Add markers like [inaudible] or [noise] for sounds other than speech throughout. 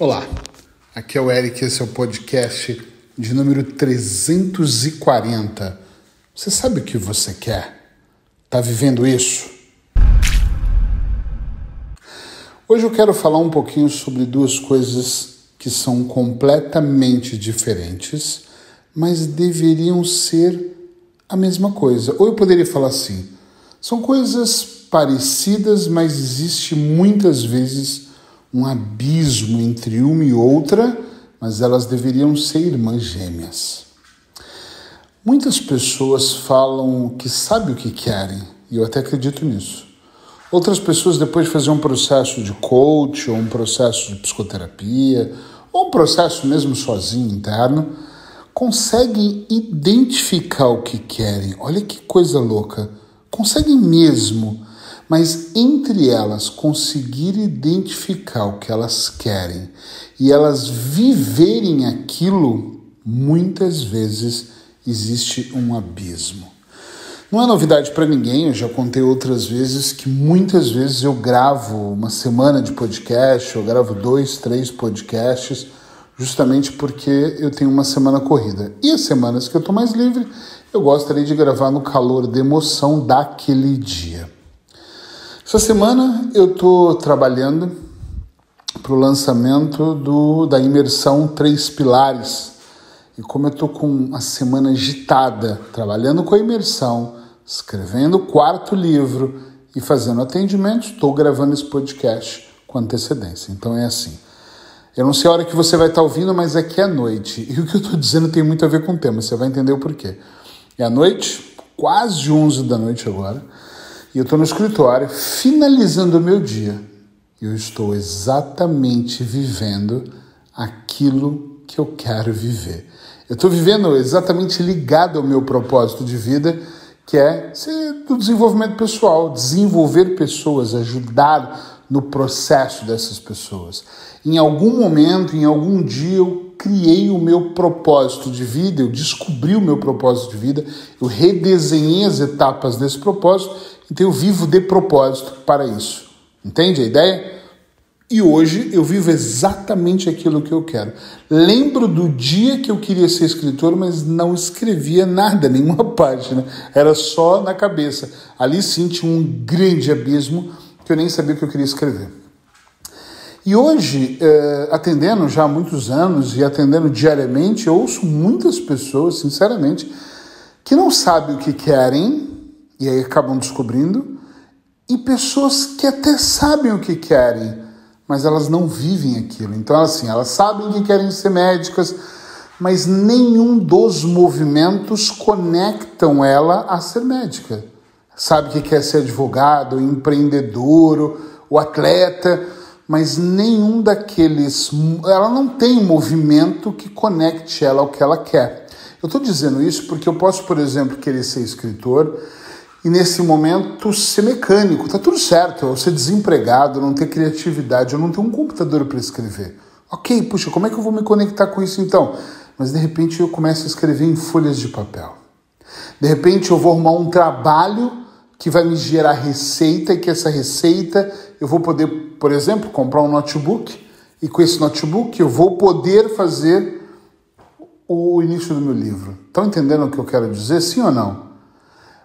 Olá, aqui é o Eric, esse é o podcast de número 340. Você sabe o que você quer? Tá vivendo isso? Hoje eu quero falar um pouquinho sobre duas coisas que são completamente diferentes, mas deveriam ser a mesma coisa. Ou eu poderia falar assim: são coisas parecidas, mas existe muitas vezes um abismo entre uma e outra, mas elas deveriam ser irmãs gêmeas. Muitas pessoas falam que sabem o que querem, e eu até acredito nisso. Outras pessoas, depois de fazer um processo de coach, ou um processo de psicoterapia, ou um processo mesmo sozinho interno, conseguem identificar o que querem. Olha que coisa louca! Conseguem mesmo mas entre elas conseguir identificar o que elas querem e elas viverem aquilo, muitas vezes existe um abismo. Não é novidade para ninguém, eu já contei outras vezes que muitas vezes eu gravo uma semana de podcast, eu gravo dois, três podcasts, justamente porque eu tenho uma semana corrida. E as semanas que eu estou mais livre, eu gostaria de gravar no calor de emoção daquele dia. Essa semana eu estou trabalhando para o lançamento do, da imersão Três Pilares. E como eu estou com a semana agitada, trabalhando com a imersão, escrevendo o quarto livro e fazendo atendimento, estou gravando esse podcast com antecedência. Então é assim. Eu não sei a hora que você vai estar ouvindo, mas aqui é noite. E o que eu estou dizendo tem muito a ver com o tema, você vai entender o porquê. É a noite, quase 11 da noite agora. E eu estou no escritório finalizando o meu dia. Eu estou exatamente vivendo aquilo que eu quero viver. Eu estou vivendo exatamente ligado ao meu propósito de vida, que é ser do desenvolvimento pessoal, desenvolver pessoas, ajudar no processo dessas pessoas. Em algum momento, em algum dia, eu criei o meu propósito de vida, eu descobri o meu propósito de vida, eu redesenhei as etapas desse propósito então eu vivo de propósito para isso. Entende a ideia? E hoje eu vivo exatamente aquilo que eu quero. Lembro do dia que eu queria ser escritor, mas não escrevia nada, [laughs] nenhuma página. Era só na cabeça. Ali tinha um grande abismo que eu nem sabia o que eu queria escrever. E hoje, eh, atendendo já há muitos anos e atendendo diariamente, eu ouço muitas pessoas, sinceramente, que não sabem o que querem, e aí acabam descobrindo, e pessoas que até sabem o que querem, mas elas não vivem aquilo. Então, assim, elas sabem que querem ser médicas, mas nenhum dos movimentos conectam ela a ser médica. Sabe que quer ser advogado, empreendedor, o atleta, mas nenhum daqueles. Ela não tem movimento que conecte ela ao que ela quer. Eu estou dizendo isso porque eu posso, por exemplo, querer ser escritor e nesse momento ser mecânico. Tá tudo certo, eu ser desempregado, não ter criatividade, eu não ter um computador para escrever. Ok, puxa, como é que eu vou me conectar com isso então? Mas de repente eu começo a escrever em folhas de papel. De repente eu vou arrumar um trabalho que vai me gerar receita e que essa receita eu vou poder, por exemplo, comprar um notebook e com esse notebook eu vou poder fazer o início do meu livro. Estão entendendo o que eu quero dizer? Sim ou não?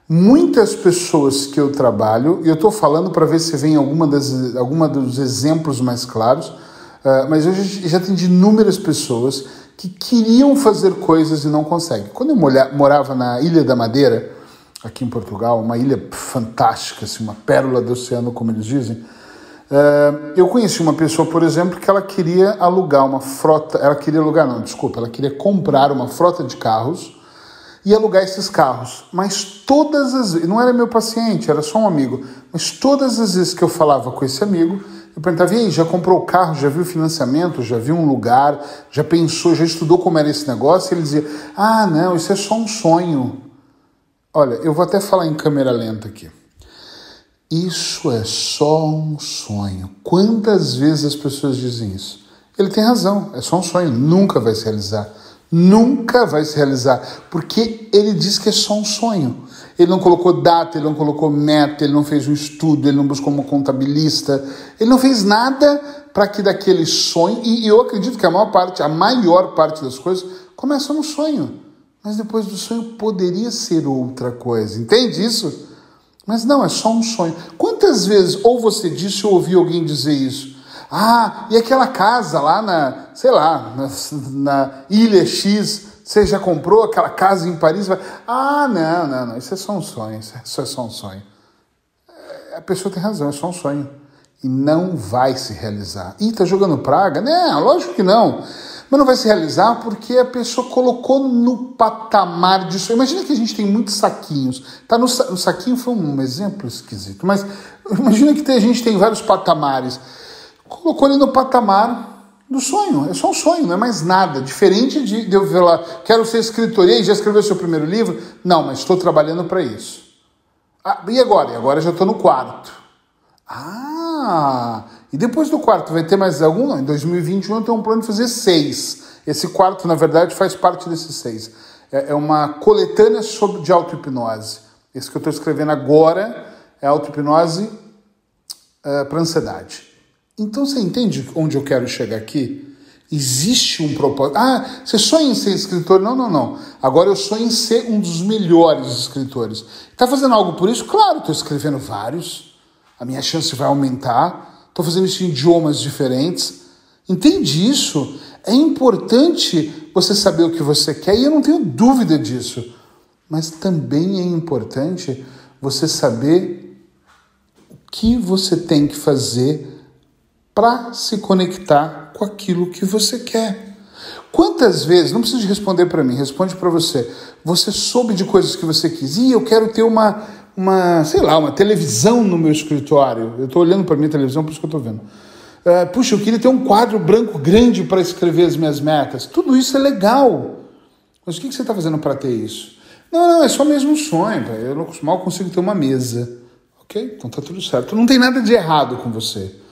Muitas pessoas que eu trabalho, e eu estou falando para ver se vem alguma, das, alguma dos exemplos mais claros, uh, mas eu já, já atendi inúmeras pessoas que queriam fazer coisas e não conseguem. Quando eu morava na Ilha da Madeira, aqui em Portugal, uma ilha fantástica, assim, uma pérola do oceano, como eles dizem, uh, eu conheci uma pessoa, por exemplo, que ela queria alugar uma frota, ela queria alugar, não, desculpa, ela queria comprar uma frota de carros e alugar esses carros. Mas todas as vezes, não era meu paciente, era só um amigo, mas todas as vezes que eu falava com esse amigo, eu perguntava: e aí, já comprou o carro, já viu financiamento, já viu um lugar, já pensou, já estudou como era esse negócio? E ele dizia: ah, não, isso é só um sonho. Olha, eu vou até falar em câmera lenta aqui. Isso é só um sonho. Quantas vezes as pessoas dizem isso? Ele tem razão, é só um sonho, nunca vai se realizar Nunca vai se realizar, porque ele diz que é só um sonho. Ele não colocou data, ele não colocou meta, ele não fez um estudo, ele não buscou uma contabilista, ele não fez nada para que daquele sonho, e eu acredito que a maior parte, a maior parte das coisas começa no sonho. Mas depois do sonho poderia ser outra coisa, entende isso? Mas não, é só um sonho. Quantas vezes ou você disse ou ouviu alguém dizer isso? Ah, e aquela casa lá na, sei lá, na, na Ilha X, você já comprou aquela casa em Paris? Ah, não, não, não, isso é só um sonho, isso é só um sonho. É, a pessoa tem razão, é só um sonho. E não vai se realizar. Ih, tá jogando praga? Não, lógico que não. Mas não vai se realizar porque a pessoa colocou no patamar disso. Imagina que a gente tem muitos saquinhos. Tá no, no saquinho foi um exemplo esquisito, mas imagina que a gente tem vários patamares. Colocou ele no patamar do sonho. É só um sonho, não é mais nada. Diferente de, de eu ver lá, quero ser escritor. E já escreveu seu primeiro livro? Não, mas estou trabalhando para isso. Ah, e agora? E agora já estou no quarto. Ah, e depois do quarto vai ter mais algum? Não, em 2021 eu tenho um plano de fazer seis. Esse quarto, na verdade, faz parte desses seis. É, é uma coletânea sobre, de auto-hipnose. Esse que eu estou escrevendo agora é auto-hipnose uh, para ansiedade. Então você entende onde eu quero chegar aqui? Existe um propósito. Ah, você sonha em ser escritor? Não, não, não. Agora eu sonho em ser um dos melhores escritores. Está fazendo algo por isso? Claro, estou escrevendo vários. A minha chance vai aumentar. Estou fazendo isso em idiomas diferentes. Entende isso? É importante você saber o que você quer e eu não tenho dúvida disso. Mas também é importante você saber o que você tem que fazer para se conectar com aquilo que você quer. Quantas vezes, não precisa responder para mim, responde para você. Você soube de coisas que você quis. E eu quero ter uma, uma, sei lá, uma televisão no meu escritório. Eu estou olhando para minha televisão, por isso que eu estou vendo. Uh, puxa, eu queria ter um quadro branco grande para escrever as minhas metas. Tudo isso é legal. Mas o que, que você está fazendo para ter isso? Não, não, é só mesmo um sonho. Eu não, mal consigo ter uma mesa. Ok? Então tá tudo certo. Não tem nada de errado com você.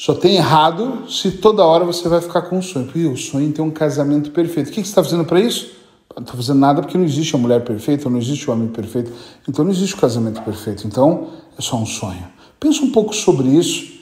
Só tem errado se toda hora você vai ficar com um sonho. Porque o sonho tem um casamento perfeito. O que você está fazendo para isso? Não estou fazendo nada porque não existe a mulher perfeita, não existe o homem perfeito. Então não existe o casamento perfeito. Então é só um sonho. Pensa um pouco sobre isso.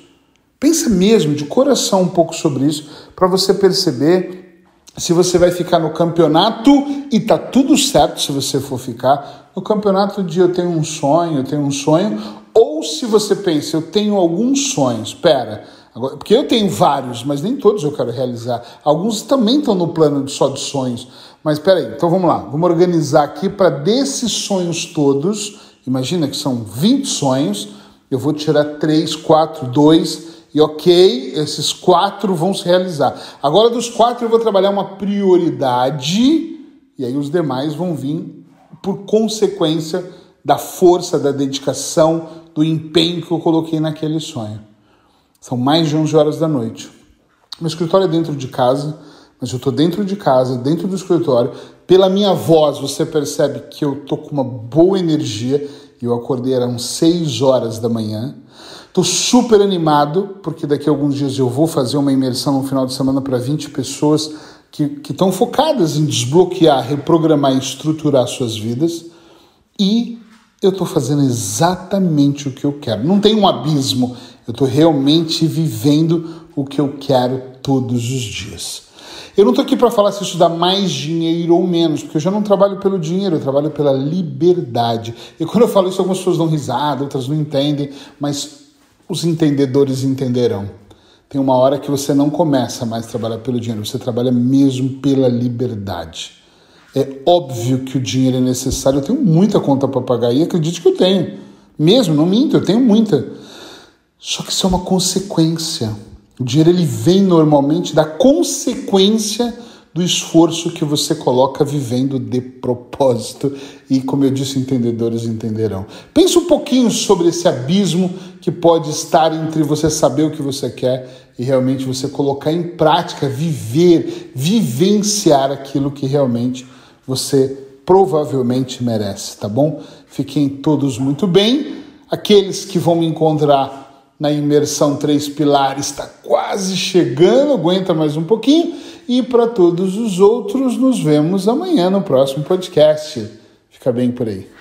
Pensa mesmo de coração um pouco sobre isso para você perceber se você vai ficar no campeonato e tá tudo certo se você for ficar no campeonato de eu tenho um sonho, eu tenho um sonho, ou se você pensa eu tenho alguns sonhos. Espera, Agora, porque eu tenho vários, mas nem todos eu quero realizar. Alguns também estão no plano só de sonhos. Mas peraí, então vamos lá. Vamos organizar aqui para desses sonhos todos. Imagina que são 20 sonhos. Eu vou tirar 3, 4, 2 e ok, esses quatro vão se realizar. Agora dos quatro eu vou trabalhar uma prioridade e aí os demais vão vir por consequência da força, da dedicação, do empenho que eu coloquei naquele sonho. São mais de 11 horas da noite. Meu escritório é dentro de casa, mas eu estou dentro de casa, dentro do escritório. Pela minha voz, você percebe que eu estou com uma boa energia. Eu acordei eram 6 horas da manhã. Estou super animado, porque daqui a alguns dias eu vou fazer uma imersão no final de semana para 20 pessoas que estão focadas em desbloquear, reprogramar e estruturar suas vidas. E eu estou fazendo exatamente o que eu quero. Não tem um abismo eu estou realmente vivendo o que eu quero todos os dias. Eu não estou aqui para falar se isso dá mais dinheiro ou menos, porque eu já não trabalho pelo dinheiro, eu trabalho pela liberdade. E quando eu falo isso, algumas pessoas dão risada, outras não entendem, mas os entendedores entenderão. Tem uma hora que você não começa mais a trabalhar pelo dinheiro, você trabalha mesmo pela liberdade. É óbvio que o dinheiro é necessário, eu tenho muita conta para pagar e acredite que eu tenho. Mesmo, não minto, eu tenho muita. Só que isso é uma consequência. O dinheiro ele vem normalmente da consequência do esforço que você coloca vivendo de propósito. E como eu disse, entendedores entenderão. Pense um pouquinho sobre esse abismo que pode estar entre você saber o que você quer e realmente você colocar em prática, viver, vivenciar aquilo que realmente você provavelmente merece, tá bom? Fiquem todos muito bem. Aqueles que vão me encontrar na imersão Três Pilares está quase chegando, aguenta mais um pouquinho. E para todos os outros, nos vemos amanhã no próximo podcast. Fica bem por aí.